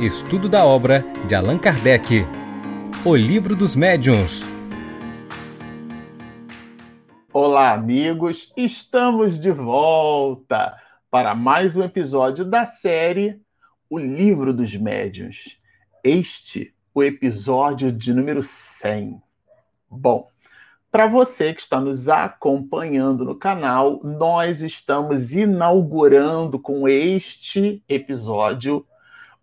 Estudo da obra de Allan Kardec. O Livro dos Médiuns. Olá, amigos! Estamos de volta para mais um episódio da série O Livro dos Médiuns. Este, o episódio de número 100. Bom, para você que está nos acompanhando no canal, nós estamos inaugurando com este episódio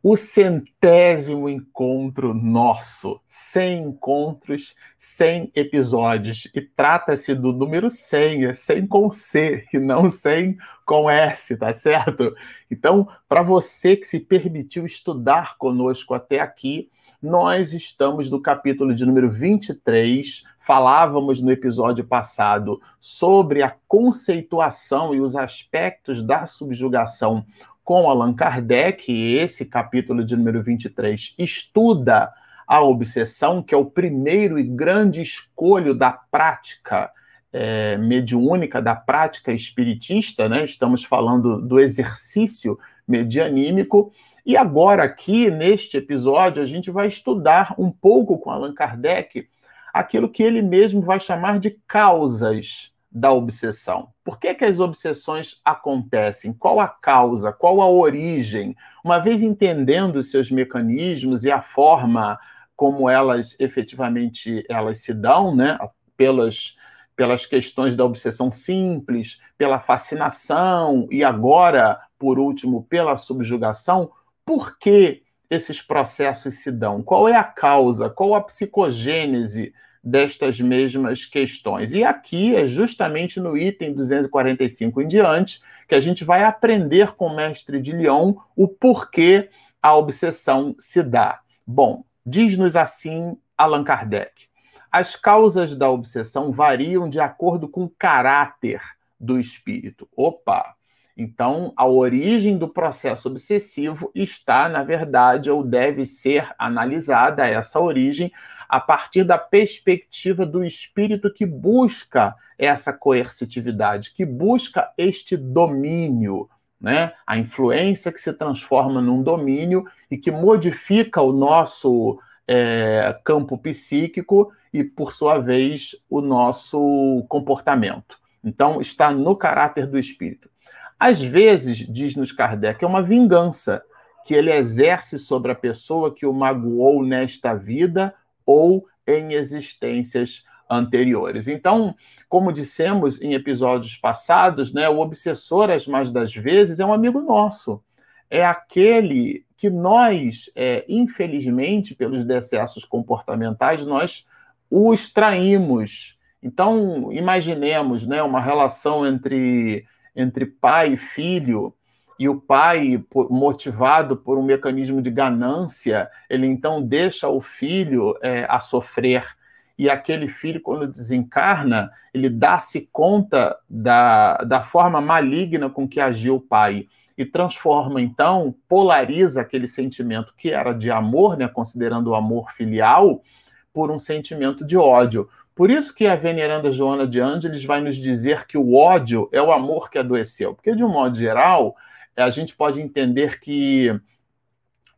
o centésimo encontro nosso. 100 encontros, 100 episódios. E trata-se do número 100, é 100 com C e não 100 com S, tá certo? Então, para você que se permitiu estudar conosco até aqui, nós estamos no capítulo de número 23. Falávamos no episódio passado sobre a conceituação e os aspectos da subjugação com Allan Kardec. Esse capítulo de número 23 estuda a obsessão, que é o primeiro e grande escolho da prática é, mediúnica, da prática espiritista, né? Estamos falando do exercício medianímico. E agora, aqui neste episódio, a gente vai estudar um pouco com Allan Kardec aquilo que ele mesmo vai chamar de causas da obsessão. Por que, que as obsessões acontecem? Qual a causa? Qual a origem? Uma vez entendendo seus mecanismos e a forma como elas efetivamente elas se dão, né? Pelas, pelas questões da obsessão simples, pela fascinação e agora, por último, pela subjugação, por que esses processos se dão? Qual é a causa? Qual a psicogênese destas mesmas questões? E aqui é justamente no item 245 em diante que a gente vai aprender com o mestre de Lyon o porquê a obsessão se dá. Bom, diz-nos assim Allan Kardec. As causas da obsessão variam de acordo com o caráter do espírito. Opa! Então, a origem do processo obsessivo está, na verdade, ou deve ser analisada essa origem a partir da perspectiva do espírito que busca essa coercitividade, que busca este domínio, né? A influência que se transforma num domínio e que modifica o nosso é, campo psíquico e, por sua vez, o nosso comportamento. Então, está no caráter do espírito. Às vezes, diz-nos Kardec, é uma vingança que ele exerce sobre a pessoa que o magoou nesta vida ou em existências anteriores. Então, como dissemos em episódios passados, né, o obsessor, as mais das vezes, é um amigo nosso. É aquele que nós, é, infelizmente, pelos decessos comportamentais, nós o extraímos. Então, imaginemos né, uma relação entre entre pai e filho, e o pai, motivado por um mecanismo de ganância, ele então deixa o filho é, a sofrer. E aquele filho, quando desencarna, ele dá-se conta da, da forma maligna com que agiu o pai. E transforma, então, polariza aquele sentimento que era de amor, né, considerando o amor filial, por um sentimento de ódio. Por isso que a veneranda Joana de Ângeles vai nos dizer que o ódio é o amor que adoeceu. Porque, de um modo geral, a gente pode entender que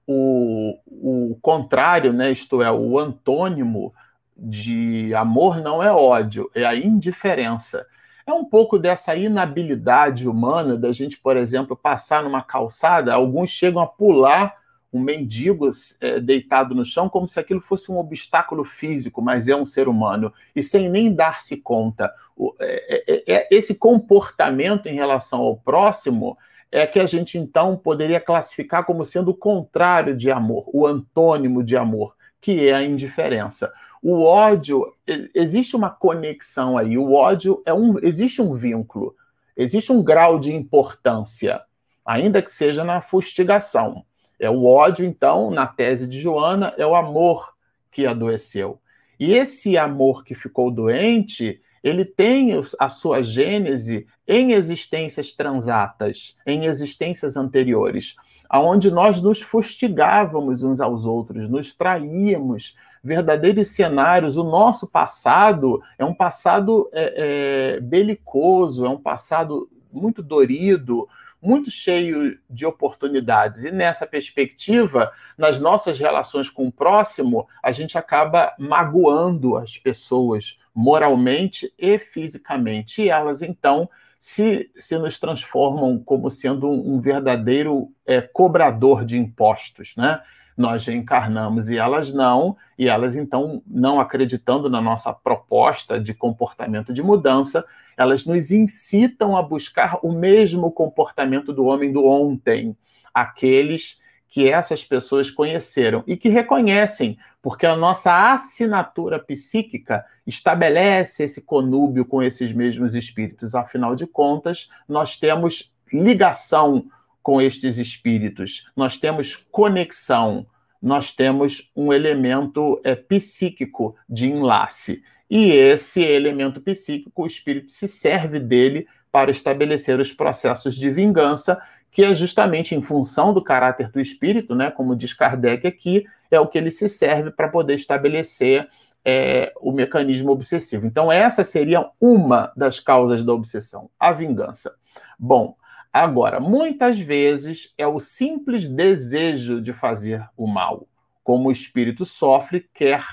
o, o contrário, né, isto é, o antônimo de amor não é ódio, é a indiferença. É um pouco dessa inabilidade humana da gente, por exemplo, passar numa calçada, alguns chegam a pular um mendigo é, deitado no chão como se aquilo fosse um obstáculo físico, mas é um ser humano, e sem nem dar-se conta. O, é, é, é, esse comportamento em relação ao próximo é que a gente então poderia classificar como sendo o contrário de amor, o antônimo de amor, que é a indiferença. O ódio, existe uma conexão aí, o ódio é um, existe um vínculo, existe um grau de importância, ainda que seja na fustigação. É o ódio, então, na tese de Joana, é o amor que adoeceu. E esse amor que ficou doente, ele tem a sua gênese em existências transatas, em existências anteriores, aonde nós nos fustigávamos uns aos outros, nos traíamos, verdadeiros cenários. O nosso passado é um passado é, é, belicoso, é um passado muito dorido, muito cheio de oportunidades. E nessa perspectiva, nas nossas relações com o próximo, a gente acaba magoando as pessoas moralmente e fisicamente. E elas, então, se, se nos transformam como sendo um, um verdadeiro é, cobrador de impostos, né? nós reencarnamos e elas não, e elas então, não acreditando na nossa proposta de comportamento de mudança, elas nos incitam a buscar o mesmo comportamento do homem do ontem, aqueles que essas pessoas conheceram e que reconhecem, porque a nossa assinatura psíquica estabelece esse conúbio com esses mesmos espíritos. Afinal de contas, nós temos ligação com estes espíritos, nós temos conexão, nós temos um elemento é, psíquico de enlace. E esse elemento psíquico, o espírito se serve dele para estabelecer os processos de vingança, que é justamente em função do caráter do espírito, né, como diz Kardec aqui, é o que ele se serve para poder estabelecer é, o mecanismo obsessivo. Então, essa seria uma das causas da obsessão, a vingança. Bom, Agora, muitas vezes é o simples desejo de fazer o mal. Como o espírito sofre, quer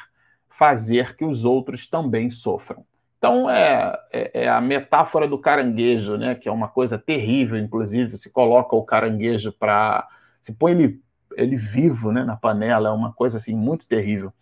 fazer que os outros também sofram. Então, é, é, é, a metáfora do caranguejo, né? que é uma coisa terrível, inclusive. Se coloca o caranguejo para. Se põe ele, ele vivo né, na panela, é uma coisa assim muito terrível.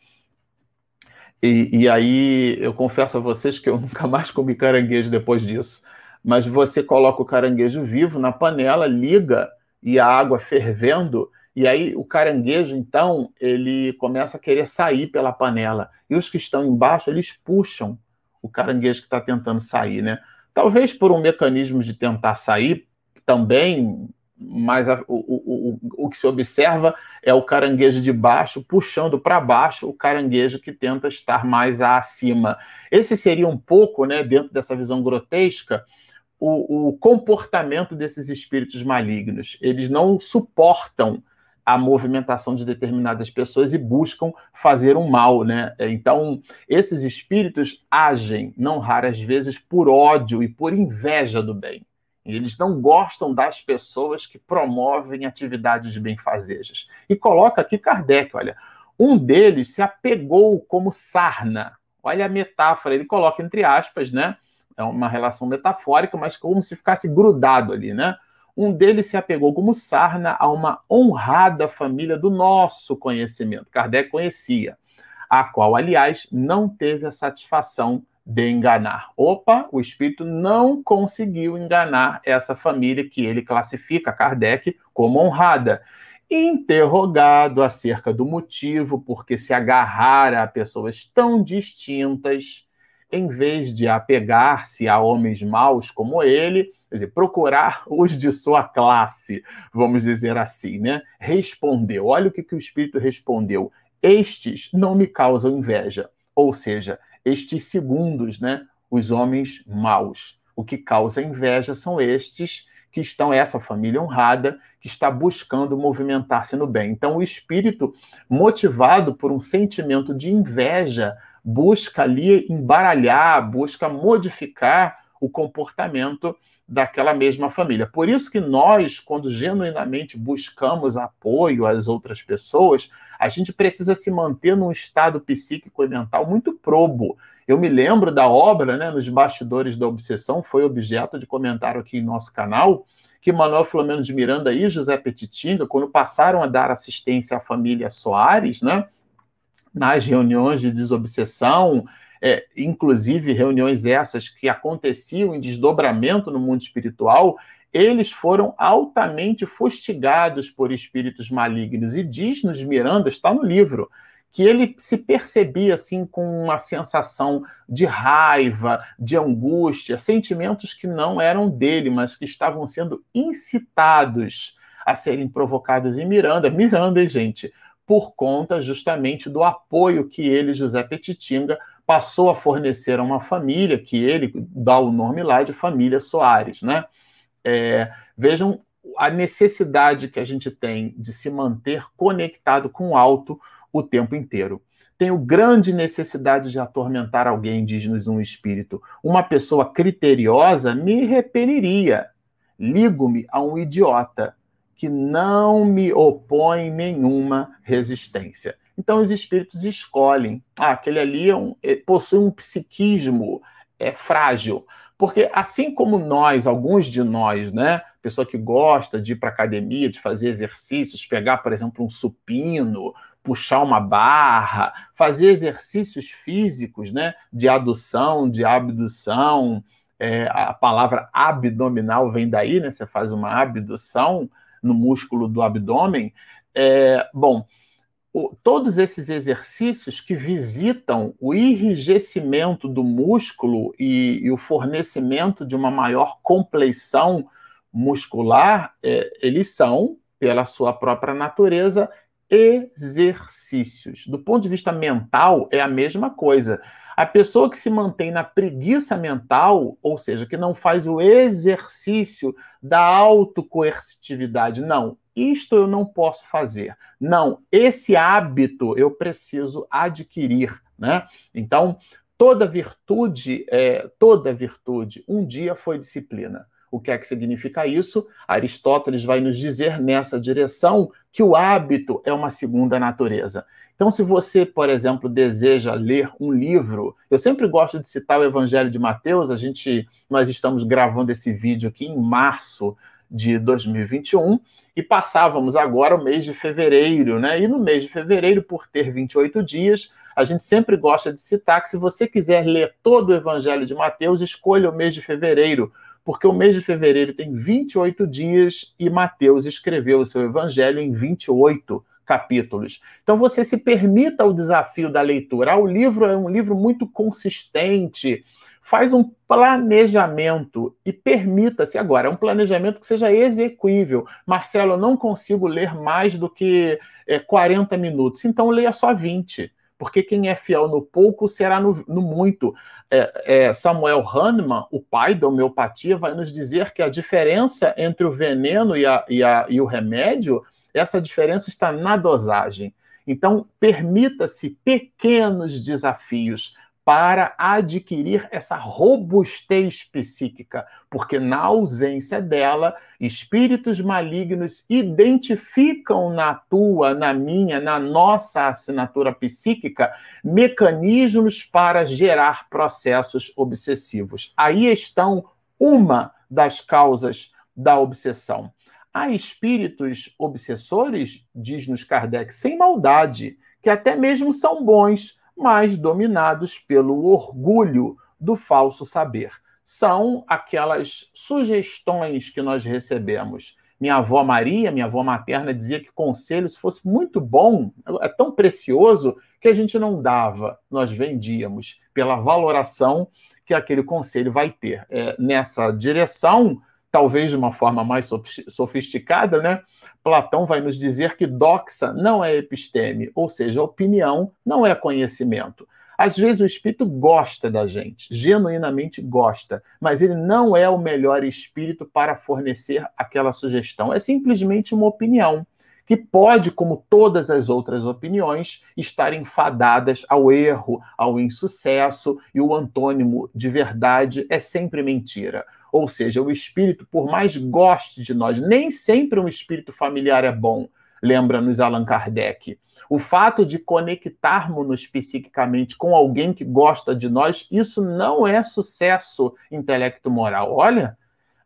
E, e aí, eu confesso a vocês que eu nunca mais comi caranguejo depois disso mas você coloca o caranguejo vivo na panela, liga e a água fervendo, e aí o caranguejo, então, ele começa a querer sair pela panela. E os que estão embaixo, eles puxam o caranguejo que está tentando sair, né? Talvez por um mecanismo de tentar sair também, mas a, o, o, o, que se observa é o caranguejo de baixo puxando para baixo o caranguejo que tenta estar mais acima. Esse seria um pouco, né, dentro dessa visão grotesca, o, o comportamento desses espíritos malignos. Eles não suportam a movimentação de determinadas pessoas e buscam fazer um mal, né? Então, esses espíritos agem, não raras vezes, por ódio e por inveja do bem. Eles não gostam das pessoas que promovem atividades benfazejas. E coloca aqui Kardec, olha, um deles se apegou como sarna. Olha a metáfora, ele coloca entre aspas, né? é uma relação metafórica, mas como se ficasse grudado ali, né? Um deles se apegou como sarna a uma honrada família do nosso conhecimento. Kardec conhecia, a qual, aliás, não teve a satisfação de enganar. Opa, o espírito não conseguiu enganar essa família que ele classifica, Kardec, como honrada. Interrogado acerca do motivo por que se agarrara a pessoas tão distintas, em vez de apegar-se a homens maus como ele, quer dizer, procurar os de sua classe, vamos dizer assim, né? Respondeu. Olha o que, que o Espírito respondeu. Estes não me causam inveja. Ou seja, estes segundos, né? Os homens maus. O que causa inveja são estes que estão, essa família honrada, que está buscando movimentar-se no bem. Então, o espírito, motivado por um sentimento de inveja, busca ali embaralhar, busca modificar o comportamento daquela mesma família. Por isso que nós, quando genuinamente buscamos apoio às outras pessoas, a gente precisa se manter num estado psíquico e mental muito probo. Eu me lembro da obra, né, nos bastidores da obsessão, foi objeto de comentário aqui em nosso canal, que Manuel Filomeno de Miranda e José Petitinga, quando passaram a dar assistência à família Soares, né, nas reuniões de desobsessão, é, inclusive reuniões essas que aconteciam em desdobramento no mundo espiritual, eles foram altamente fustigados por espíritos malignos. E diz-nos Miranda, está no livro, que ele se percebia assim com uma sensação de raiva, de angústia, sentimentos que não eram dele, mas que estavam sendo incitados a serem provocados em Miranda. Miranda, gente, por conta justamente do apoio que ele, José Petitinga, passou a fornecer a uma família, que ele dá o nome lá de família Soares. Né? É, vejam a necessidade que a gente tem de se manter conectado com o alto o tempo inteiro. Tenho grande necessidade de atormentar alguém, diz-nos um espírito. Uma pessoa criteriosa me repeliria. ligo-me a um idiota que não me opõe nenhuma resistência. Então os espíritos escolhem. Ah, aquele ali é um, é, possui um psiquismo é frágil. Porque assim como nós, alguns de nós, né, pessoa que gosta de ir para academia, de fazer exercícios, pegar, por exemplo, um supino, puxar uma barra, fazer exercícios físicos, né, de adução, de abdução, é, a palavra abdominal vem daí, né? Você faz uma abdução no músculo do abdômen. É, bom, o, todos esses exercícios que visitam o enrijecimento do músculo e, e o fornecimento de uma maior compleição muscular, é, eles são, pela sua própria natureza, exercícios. Do ponto de vista mental, é a mesma coisa. A pessoa que se mantém na preguiça mental, ou seja, que não faz o exercício da autocoercitividade, não, isto eu não posso fazer. Não, esse hábito eu preciso adquirir, né? Então, toda virtude, é, toda virtude, um dia foi disciplina. O que é que significa isso? Aristóteles vai nos dizer nessa direção que o hábito é uma segunda natureza. Então, se você, por exemplo, deseja ler um livro, eu sempre gosto de citar o Evangelho de Mateus, a gente, nós estamos gravando esse vídeo aqui em março de 2021 e passávamos agora o mês de fevereiro, né? E no mês de fevereiro, por ter 28 dias, a gente sempre gosta de citar que se você quiser ler todo o Evangelho de Mateus, escolha o mês de fevereiro, porque o mês de fevereiro tem 28 dias e Mateus escreveu o seu Evangelho em 28 capítulos. Então você se permita o desafio da leitura. Ah, o livro é um livro muito consistente. Faz um planejamento e permita-se agora, é um planejamento que seja execuível. Marcelo, eu não consigo ler mais do que é, 40 minutos, então leia só 20 porque quem é fiel no pouco será no, no muito. É, é, Samuel Hahnemann, o pai da homeopatia, vai nos dizer que a diferença entre o veneno e, a, e, a, e o remédio essa diferença está na dosagem. Então, permita-se pequenos desafios para adquirir essa robustez psíquica, porque na ausência dela, espíritos malignos identificam na tua, na minha, na nossa assinatura psíquica mecanismos para gerar processos obsessivos. Aí estão uma das causas da obsessão. Há espíritos obsessores, diz-nos Kardec, sem maldade, que até mesmo são bons, mas dominados pelo orgulho do falso saber. São aquelas sugestões que nós recebemos. Minha avó Maria, minha avó materna, dizia que conselho, se fosse muito bom, é tão precioso que a gente não dava, nós vendíamos pela valoração que aquele conselho vai ter. É, nessa direção, talvez de uma forma mais sofisticada, né? Platão vai nos dizer que doxa não é episteme, ou seja, opinião não é conhecimento. Às vezes o espírito gosta da gente, genuinamente gosta, mas ele não é o melhor espírito para fornecer aquela sugestão. É simplesmente uma opinião que pode, como todas as outras opiniões, estar enfadadas ao erro, ao insucesso, e o antônimo de verdade é sempre mentira. Ou seja, o espírito, por mais goste de nós, nem sempre um espírito familiar é bom, lembra-nos Allan Kardec. O fato de conectarmos-nos psiquicamente com alguém que gosta de nós, isso não é sucesso intelecto-moral. Olha,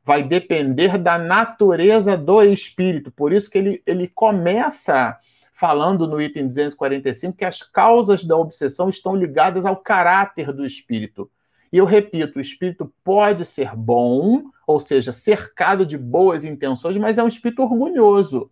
vai depender da natureza do espírito. Por isso que ele, ele começa falando no item 245 que as causas da obsessão estão ligadas ao caráter do espírito. E eu repito, o espírito pode ser bom, ou seja, cercado de boas intenções, mas é um espírito orgulhoso.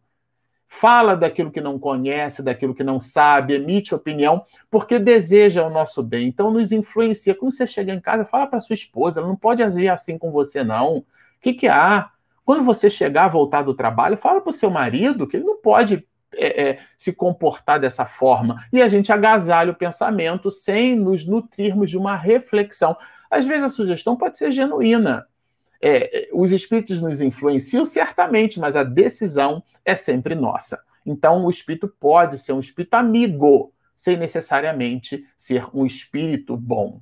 Fala daquilo que não conhece, daquilo que não sabe, emite opinião, porque deseja o nosso bem. Então nos influencia. Quando você chega em casa, fala para sua esposa, ela não pode agir assim com você, não. O que, que há? Quando você chegar, voltar do trabalho, fala para o seu marido que ele não pode é, é, se comportar dessa forma. E a gente agasalha o pensamento sem nos nutrirmos de uma reflexão. Às vezes a sugestão pode ser genuína. É, os espíritos nos influenciam certamente, mas a decisão é sempre nossa. Então, o espírito pode ser um espírito amigo, sem necessariamente ser um espírito bom.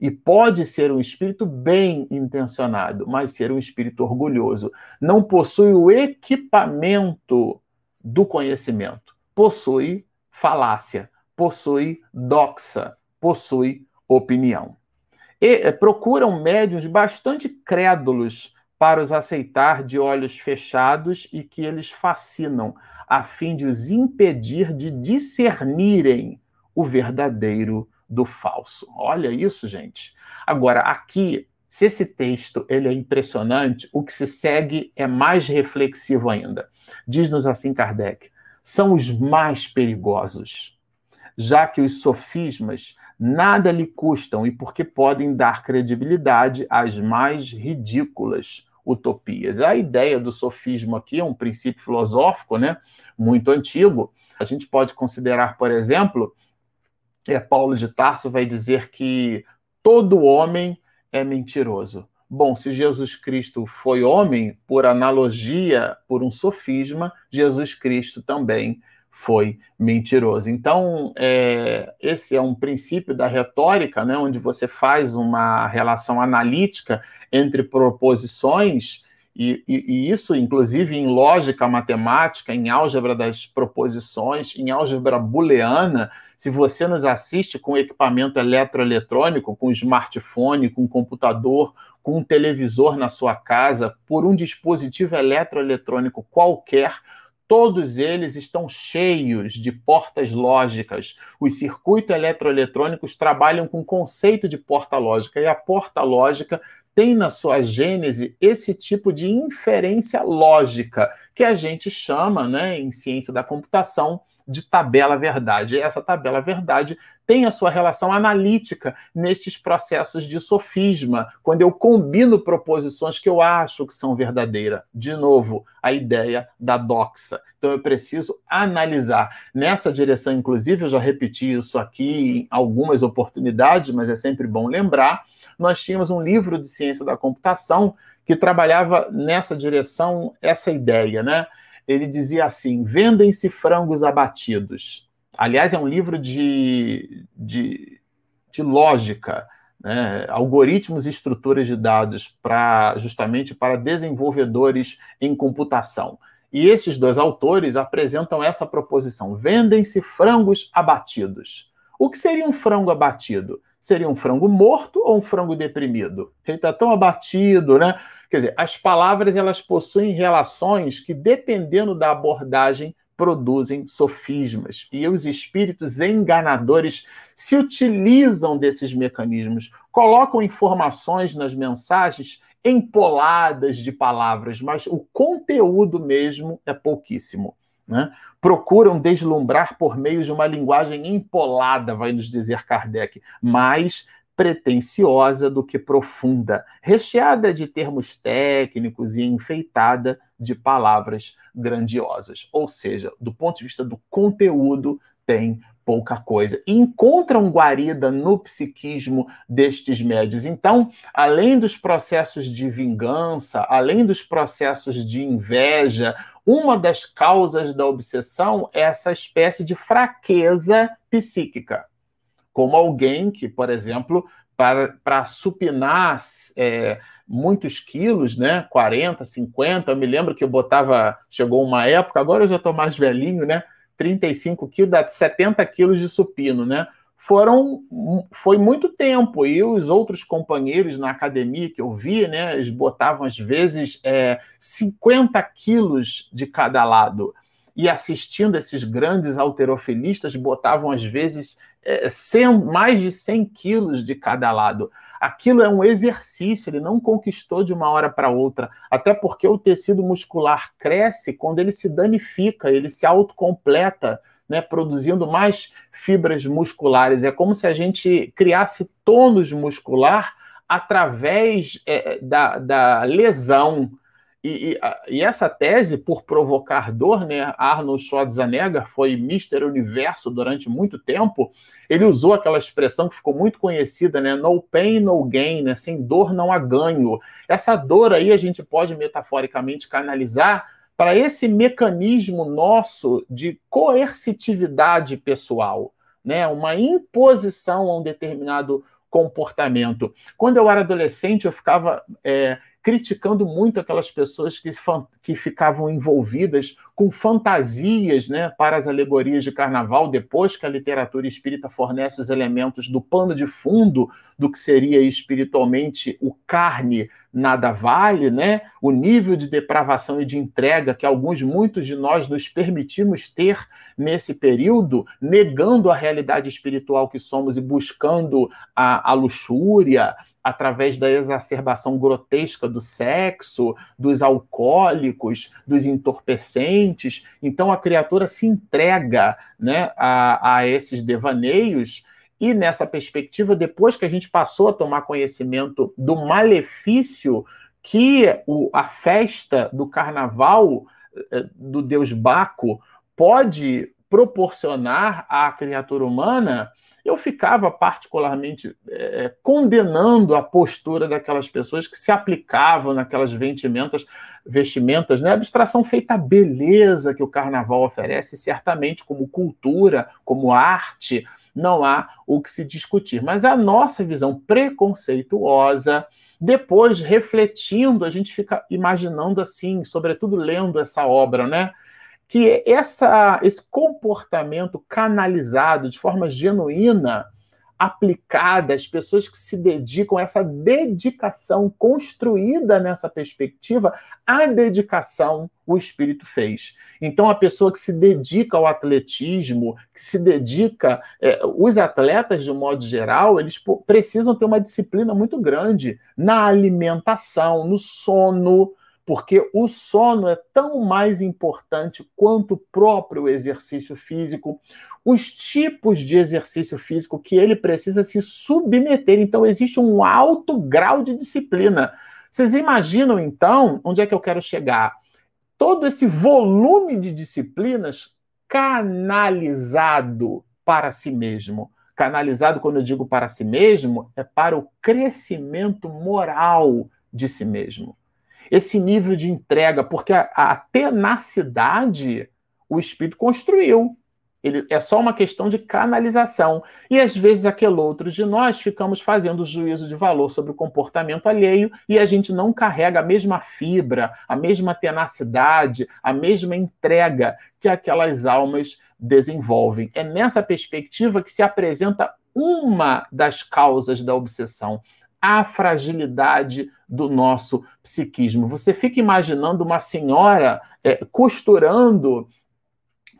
E pode ser um espírito bem intencionado, mas ser um espírito orgulhoso. Não possui o equipamento do conhecimento. Possui falácia, possui doxa, possui opinião. E eh, procuram médiuns bastante crédulos para os aceitar de olhos fechados e que eles fascinam, a fim de os impedir de discernirem o verdadeiro do falso. Olha isso, gente. Agora, aqui, se esse texto ele é impressionante, o que se segue é mais reflexivo ainda. Diz-nos assim Kardec: são os mais perigosos, já que os sofismas nada lhe custam e porque podem dar credibilidade às mais ridículas utopias. A ideia do sofismo aqui é um princípio filosófico, né, muito antigo. A gente pode considerar, por exemplo, é, Paulo de Tarso vai dizer que todo homem é mentiroso. Bom, se Jesus Cristo foi homem, por analogia, por um sofisma, Jesus Cristo também foi mentiroso. Então, é, esse é um princípio da retórica, né, onde você faz uma relação analítica entre proposições e, e, e, isso, inclusive, em lógica matemática, em álgebra das proposições, em álgebra booleana, se você nos assiste com equipamento eletroeletrônico, com smartphone, com computador, com um televisor na sua casa, por um dispositivo eletroeletrônico qualquer, todos eles estão cheios de portas lógicas. Os circuitos eletroeletrônicos trabalham com o conceito de porta lógica, e a porta lógica tem na sua gênese esse tipo de inferência lógica, que a gente chama, né, em ciência da computação, de tabela verdade. E essa tabela verdade tem a sua relação analítica nestes processos de sofisma, quando eu combino proposições que eu acho que são verdadeiras. De novo, a ideia da doxa. Então eu preciso analisar. Nessa direção, inclusive, eu já repeti isso aqui em algumas oportunidades, mas é sempre bom lembrar nós tínhamos um livro de ciência da computação que trabalhava nessa direção, essa ideia, né? Ele dizia assim: vendem-se frangos abatidos. Aliás, é um livro de, de, de lógica, né? algoritmos e estruturas de dados para justamente para desenvolvedores em computação. E esses dois autores apresentam essa proposição: vendem-se frangos abatidos. O que seria um frango abatido? Seria um frango morto ou um frango deprimido? Ele está tão abatido, né? Quer dizer, as palavras elas possuem relações que, dependendo da abordagem, produzem sofismas. E os espíritos enganadores se utilizam desses mecanismos, colocam informações nas mensagens empoladas de palavras, mas o conteúdo mesmo é pouquíssimo. Né? Procuram deslumbrar por meio de uma linguagem empolada, vai nos dizer Kardec, mais pretensiosa do que profunda, recheada de termos técnicos e enfeitada de palavras grandiosas. Ou seja, do ponto de vista do conteúdo, tem pouca coisa. E encontram guarida no psiquismo destes médios. Então, além dos processos de vingança, além dos processos de inveja, uma das causas da obsessão é essa espécie de fraqueza psíquica. Como alguém que, por exemplo, para, para supinar é, muitos quilos, né? 40, 50, eu me lembro que eu botava, chegou uma época, agora eu já estou mais velhinho, né? 35 quilos, dá 70 quilos de supino, né? foram foi muito tempo e os outros companheiros na academia que eu vi, né, eles botavam às vezes é, 50 quilos de cada lado e assistindo esses grandes alterofilistas botavam às vezes é, 100, mais de 100 quilos de cada lado. Aquilo é um exercício, ele não conquistou de uma hora para outra, até porque o tecido muscular cresce quando ele se danifica, ele se autocompleta né, produzindo mais fibras musculares. É como se a gente criasse tônus muscular através é, da, da lesão. E, e, e, essa tese, por provocar dor, né, Arnold Schwarzenegger foi Mr. Universo durante muito tempo. Ele usou aquela expressão que ficou muito conhecida, né, no pain, no gain, né, sem dor não há ganho. Essa dor aí a gente pode metaforicamente canalizar para esse mecanismo nosso de coercitividade pessoal, né? uma imposição a um determinado comportamento. Quando eu era adolescente, eu ficava é, criticando muito aquelas pessoas que, que ficavam envolvidas com fantasias né, para as alegorias de carnaval, depois que a literatura espírita fornece os elementos do pano de fundo do que seria espiritualmente o carne nada vale, né? o nível de depravação e de entrega que alguns, muitos de nós nos permitimos ter nesse período, negando a realidade espiritual que somos e buscando a, a luxúria, através da exacerbação grotesca do sexo, dos alcoólicos, dos entorpecentes. Então a criatura se entrega né, a, a esses devaneios. E nessa perspectiva, depois que a gente passou a tomar conhecimento do malefício que o, a festa do carnaval eh, do deus Baco pode proporcionar à criatura humana, eu ficava particularmente é, condenando a postura daquelas pessoas que se aplicavam naquelas vestimentas, vestimentas, né? abstração feita à beleza que o carnaval oferece, certamente como cultura, como arte, não há o que se discutir. Mas a nossa visão preconceituosa, depois refletindo, a gente fica imaginando assim, sobretudo lendo essa obra, né? Que essa, esse comportamento canalizado de forma genuína, aplicada às pessoas que se dedicam, essa dedicação construída nessa perspectiva, a dedicação o Espírito fez. Então, a pessoa que se dedica ao atletismo, que se dedica. É, os atletas, de um modo geral, eles precisam ter uma disciplina muito grande na alimentação, no sono, porque o sono é tão mais importante quanto o próprio exercício físico, os tipos de exercício físico que ele precisa se submeter. Então, existe um alto grau de disciplina. Vocês imaginam, então, onde é que eu quero chegar? Todo esse volume de disciplinas canalizado para si mesmo. Canalizado, quando eu digo para si mesmo, é para o crescimento moral de si mesmo esse nível de entrega, porque a, a tenacidade o espírito construiu. Ele, é só uma questão de canalização. E às vezes aquele outro de nós ficamos fazendo juízo de valor sobre o comportamento alheio e a gente não carrega a mesma fibra, a mesma tenacidade, a mesma entrega que aquelas almas desenvolvem. É nessa perspectiva que se apresenta uma das causas da obsessão, a fragilidade do nosso psiquismo. Você fica imaginando uma senhora é, costurando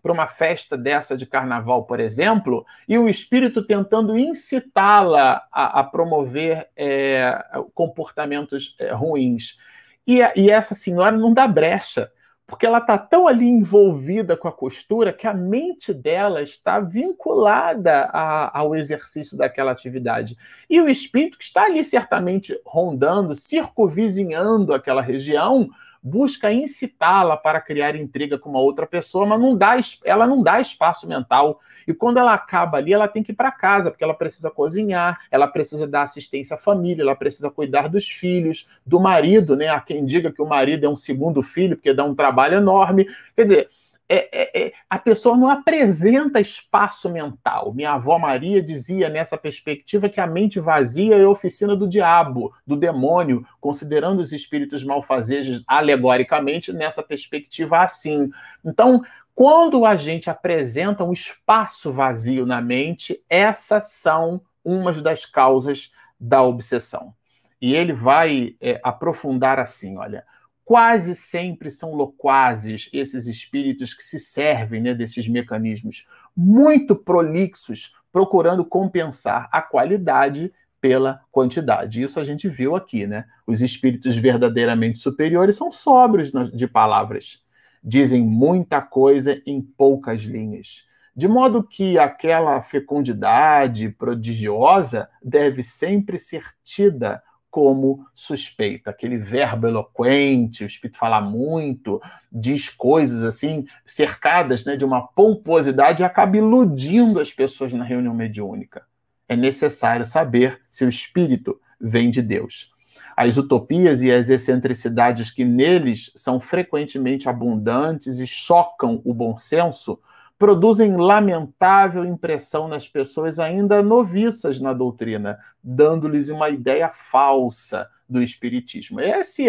para uma festa dessa de carnaval, por exemplo, e o espírito tentando incitá-la a, a, promover é, comportamentos é, ruins. E, e essa senhora não dá brecha porque ela está tão ali envolvida com a costura que a mente dela está vinculada a, ao exercício daquela atividade. E o espírito que está ali certamente rondando, circunvizinhando aquela região, busca incitá-la para criar intriga com uma outra pessoa, mas não dá, ela não dá espaço mental. E quando ela acaba ali, ela tem que ir para casa, porque ela precisa cozinhar, ela precisa dar assistência à família, ela precisa cuidar dos filhos, do marido, né? Há quem diga que o marido é um segundo filho, porque dá um trabalho enorme. Quer dizer, é, é, é, a pessoa não apresenta espaço mental. Minha avó Maria dizia nessa perspectiva que a mente vazia é a oficina do diabo, do demônio, considerando os espíritos malfazejos alegoricamente nessa perspectiva assim. Então, quando a gente apresenta um espaço vazio na mente, essas são umas das causas da obsessão. E ele vai é, aprofundar assim: olha, quase sempre são loquazes esses espíritos que se servem né, desses mecanismos, muito prolixos, procurando compensar a qualidade pela quantidade. Isso a gente viu aqui, né? Os espíritos verdadeiramente superiores são sóbrios de palavras. Dizem muita coisa em poucas linhas. De modo que aquela fecundidade prodigiosa deve sempre ser tida como suspeita. Aquele verbo eloquente, o espírito fala muito, diz coisas assim, cercadas né, de uma pomposidade acaba iludindo as pessoas na reunião mediúnica. É necessário saber se o espírito vem de Deus. As utopias e as excentricidades que neles são frequentemente abundantes e chocam o bom senso produzem lamentável impressão nas pessoas ainda noviças na doutrina, dando-lhes uma ideia falsa do Espiritismo. Essa é,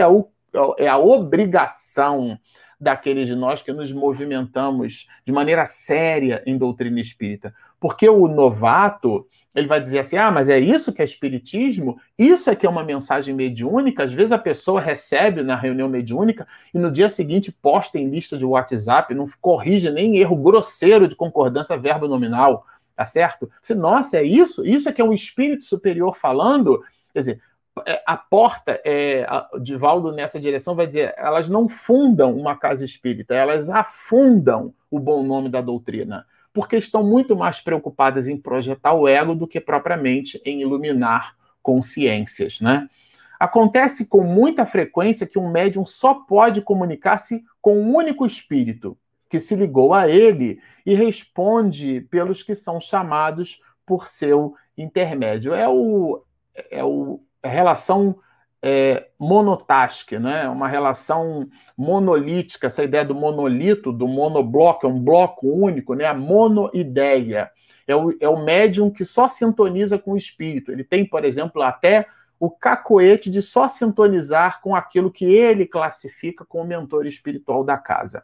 é a obrigação daqueles de nós que nos movimentamos de maneira séria em doutrina espírita. Porque o novato, ele vai dizer assim: ah, mas é isso que é espiritismo? Isso é que é uma mensagem mediúnica? Às vezes a pessoa recebe na reunião mediúnica e no dia seguinte posta em lista de WhatsApp, não corrige nem erro grosseiro de concordância verbo nominal, tá certo? Você, nossa, é isso? Isso é que é um espírito superior falando? Quer dizer, é, a porta, é, a, Divaldo nessa direção vai dizer, elas não fundam uma casa espírita, elas afundam o bom nome da doutrina porque estão muito mais preocupadas em projetar o ego do que propriamente em iluminar consciências, né? Acontece com muita frequência que um médium só pode comunicar-se com um único espírito que se ligou a ele e responde pelos que são chamados por seu intermédio. É o é o a relação é, né? uma relação monolítica, essa ideia do monolito, do monobloco, é um bloco único, né? a monoideia. É o, é o médium que só sintoniza com o espírito. Ele tem, por exemplo, até o cacoete de só sintonizar com aquilo que ele classifica como mentor espiritual da casa.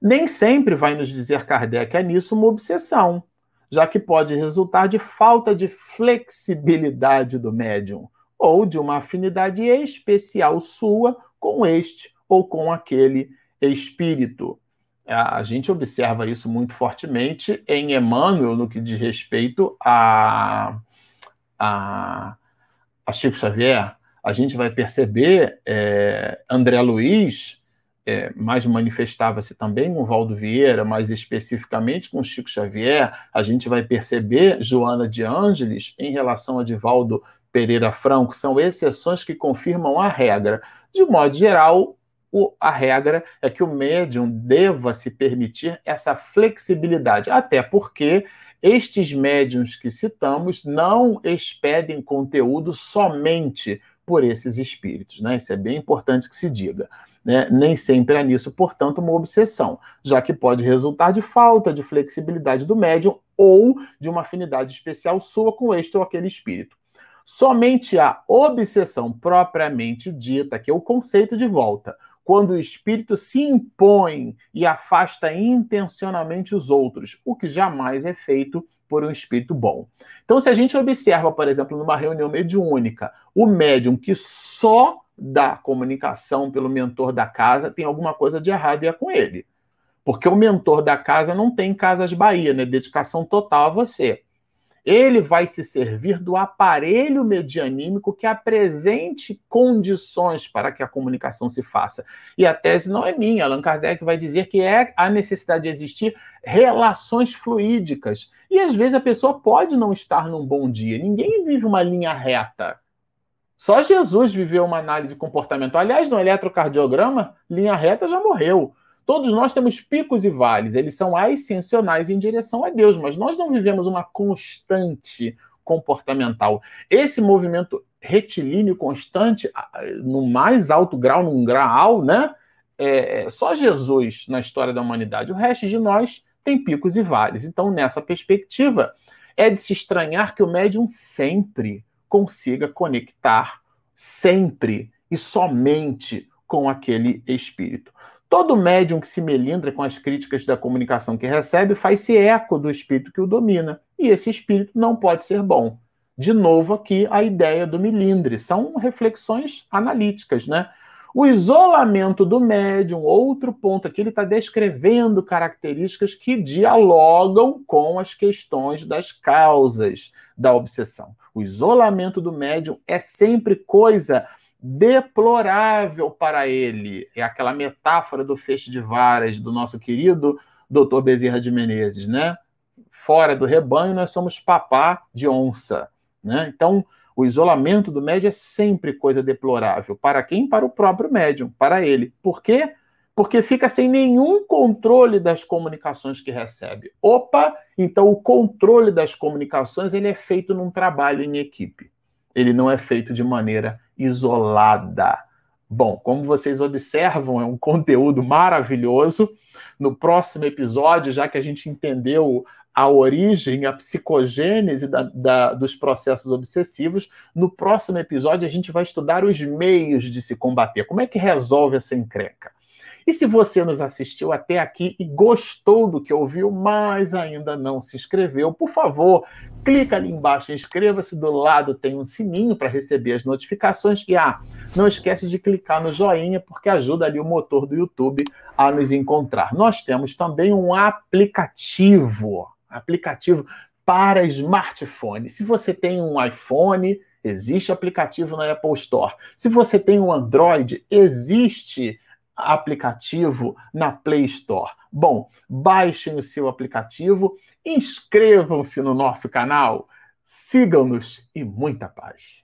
Nem sempre vai nos dizer Kardec é nisso uma obsessão, já que pode resultar de falta de flexibilidade do médium ou de uma afinidade especial sua com este ou com aquele espírito. A gente observa isso muito fortemente em Emmanuel, no que diz respeito a, a, a Chico Xavier. A gente vai perceber é, André Luiz, é, mais manifestava-se também com Valdo Vieira, mais especificamente com Chico Xavier. A gente vai perceber Joana de Ângeles em relação a Divaldo Pereira Franco são exceções que confirmam a regra. De modo geral, o, a regra é que o médium deva se permitir essa flexibilidade, até porque estes médiums que citamos não expedem conteúdo somente por esses espíritos, né? Isso é bem importante que se diga. Né? Nem sempre é nisso, portanto, uma obsessão, já que pode resultar de falta de flexibilidade do médium ou de uma afinidade especial sua com este ou aquele espírito. Somente a obsessão propriamente dita, que é o conceito de volta, quando o espírito se impõe e afasta intencionalmente os outros, o que jamais é feito por um espírito bom. Então, se a gente observa, por exemplo, numa reunião mediúnica, o médium que só dá comunicação pelo mentor da casa, tem alguma coisa de errado e é com ele. Porque o mentor da casa não tem Casas Bahia, né? Dedicação total a você ele vai se servir do aparelho medianímico que apresente condições para que a comunicação se faça. E a tese não é minha, Allan Kardec vai dizer que é a necessidade de existir relações fluídicas. E às vezes a pessoa pode não estar num bom dia, ninguém vive uma linha reta. Só Jesus viveu uma análise comportamental. Aliás, no eletrocardiograma, linha reta já morreu. Todos nós temos picos e vales, eles são ascensionais em direção a Deus, mas nós não vivemos uma constante comportamental. Esse movimento retilíneo constante, no mais alto grau, num grau, né? É, é só Jesus na história da humanidade. O resto de nós tem picos e vales. Então, nessa perspectiva, é de se estranhar que o médium sempre consiga conectar, sempre e somente com aquele espírito. Todo médium que se melindra com as críticas da comunicação que recebe faz-se eco do espírito que o domina. E esse espírito não pode ser bom. De novo, aqui a ideia do milindre. São reflexões analíticas, né? O isolamento do médium, outro ponto aqui, ele está descrevendo características que dialogam com as questões das causas da obsessão. O isolamento do médium é sempre coisa deplorável para ele. É aquela metáfora do feixe de varas do nosso querido doutor Bezerra de Menezes, né? Fora do rebanho, nós somos papá de onça, né? Então, o isolamento do médium é sempre coisa deplorável. Para quem? Para o próprio médium, para ele. Por quê? Porque fica sem nenhum controle das comunicações que recebe. Opa, então o controle das comunicações ele é feito num trabalho em equipe. Ele não é feito de maneira isolada. Bom, como vocês observam, é um conteúdo maravilhoso. no próximo episódio, já que a gente entendeu a origem, a psicogênese da, da, dos processos obsessivos. No próximo episódio, a gente vai estudar os meios de se combater. Como é que resolve essa encrenca? E se você nos assistiu até aqui e gostou do que ouviu, mas ainda não se inscreveu, por favor, clica ali embaixo, inscreva-se. Do lado tem um sininho para receber as notificações. E ah, não esquece de clicar no joinha, porque ajuda ali o motor do YouTube a nos encontrar. Nós temos também um aplicativo, aplicativo para smartphone. Se você tem um iPhone, existe aplicativo na Apple Store. Se você tem um Android, existe aplicativo na Play Store. Bom, baixem o seu aplicativo, inscrevam-se no nosso canal, sigam-nos e muita paz.